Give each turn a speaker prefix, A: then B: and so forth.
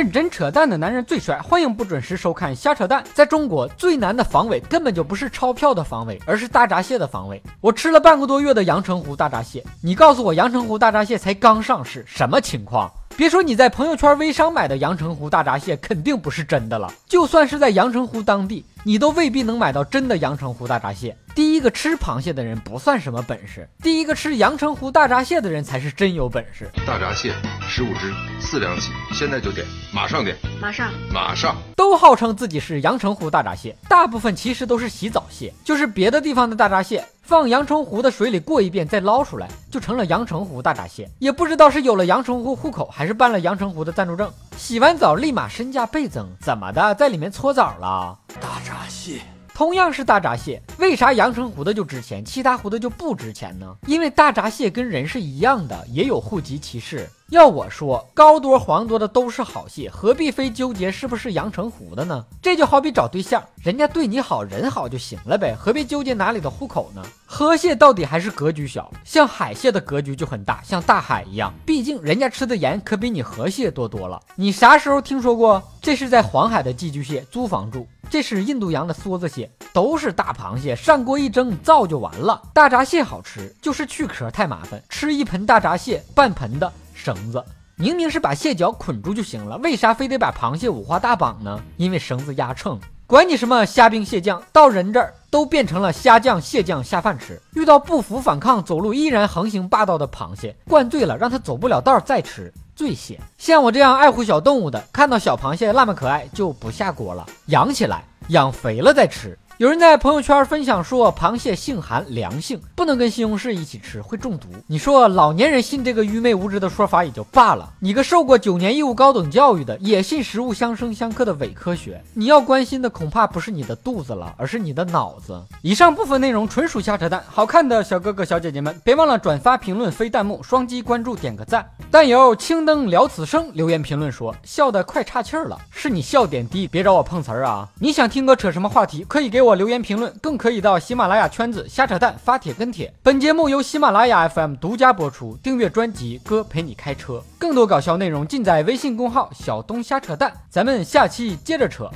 A: 认真扯淡的男人最帅，欢迎不准时收看瞎扯淡。在中国最难的防伪根本就不是钞票的防伪，而是大闸蟹的防伪。我吃了半个多月的阳澄湖大闸蟹，你告诉我阳澄湖大闸蟹才刚上市，什么情况？别说你在朋友圈微商买的阳澄湖大闸蟹肯定不是真的了，就算是在阳澄湖当地，你都未必能买到真的阳澄湖大闸蟹。第个吃螃蟹的人不算什么本事，第一个吃阳澄湖大闸蟹的人才是真有本事。
B: 大闸蟹十五只，四两起，现在就点，马上点，
C: 马上，
B: 马上。
A: 都号称自己是阳澄湖大闸蟹，大部分其实都是洗澡蟹，就是别的地方的大闸蟹，放阳澄湖的水里过一遍再捞出来，就成了阳澄湖大闸蟹。也不知道是有了阳澄湖户口，还是办了阳澄湖的暂住证，洗完澡立马身价倍增，怎么的，在里面搓澡了？
D: 大闸蟹。
A: 同样是大闸蟹，为啥阳澄湖的就值钱，其他湖的就不值钱呢？因为大闸蟹跟人是一样的，也有户籍歧视。要我说，高多黄多的都是好蟹，何必非纠结是不是阳澄湖的呢？这就好比找对象，人家对你好人好就行了呗，何必纠结哪里的户口呢？河蟹到底还是格局小，像海蟹的格局就很大，像大海一样，毕竟人家吃的盐可比你河蟹多多了。你啥时候听说过？这是在黄海的寄居蟹，租房住。这是印度洋的梭子蟹，都是大螃蟹，上锅一蒸，造就完了。大闸蟹好吃，就是去壳太麻烦，吃一盆大闸蟹，半盆的绳子，明明是把蟹脚捆住就行了，为啥非得把螃蟹五花大绑呢？因为绳子压秤。管你什么虾兵蟹将，到人这儿都变成了虾酱蟹酱下饭吃。遇到不服反抗、走路依然横行霸道的螃蟹，灌醉了让他走不了道儿再吃。最咸，像我这样爱护小动物的，看到小螃蟹那么可爱就不下锅了，养起来，养肥了再吃。有人在朋友圈分享说，螃蟹性寒凉性，不能跟西红柿一起吃，会中毒。你说老年人信这个愚昧无知的说法也就罢了，你个受过九年义务高等教育的，也信食物相生相克的伪科学。你要关心的恐怕不是你的肚子了，而是你的脑子。以上部分内容纯属瞎扯淡，好看的小哥哥小姐姐们，别忘了转发、评论、飞弹幕、双击关注、点个赞。但有青灯聊此生留言评论说，笑得快岔气儿了，是你笑点低，别找我碰瓷儿啊！你想听哥扯什么话题，可以给我留言评论，更可以到喜马拉雅圈子瞎扯淡发帖跟帖。本节目由喜马拉雅 FM 独家播出，订阅专辑《哥陪你开车》，更多搞笑内容尽在微信公号小东瞎扯淡。咱们下期接着扯。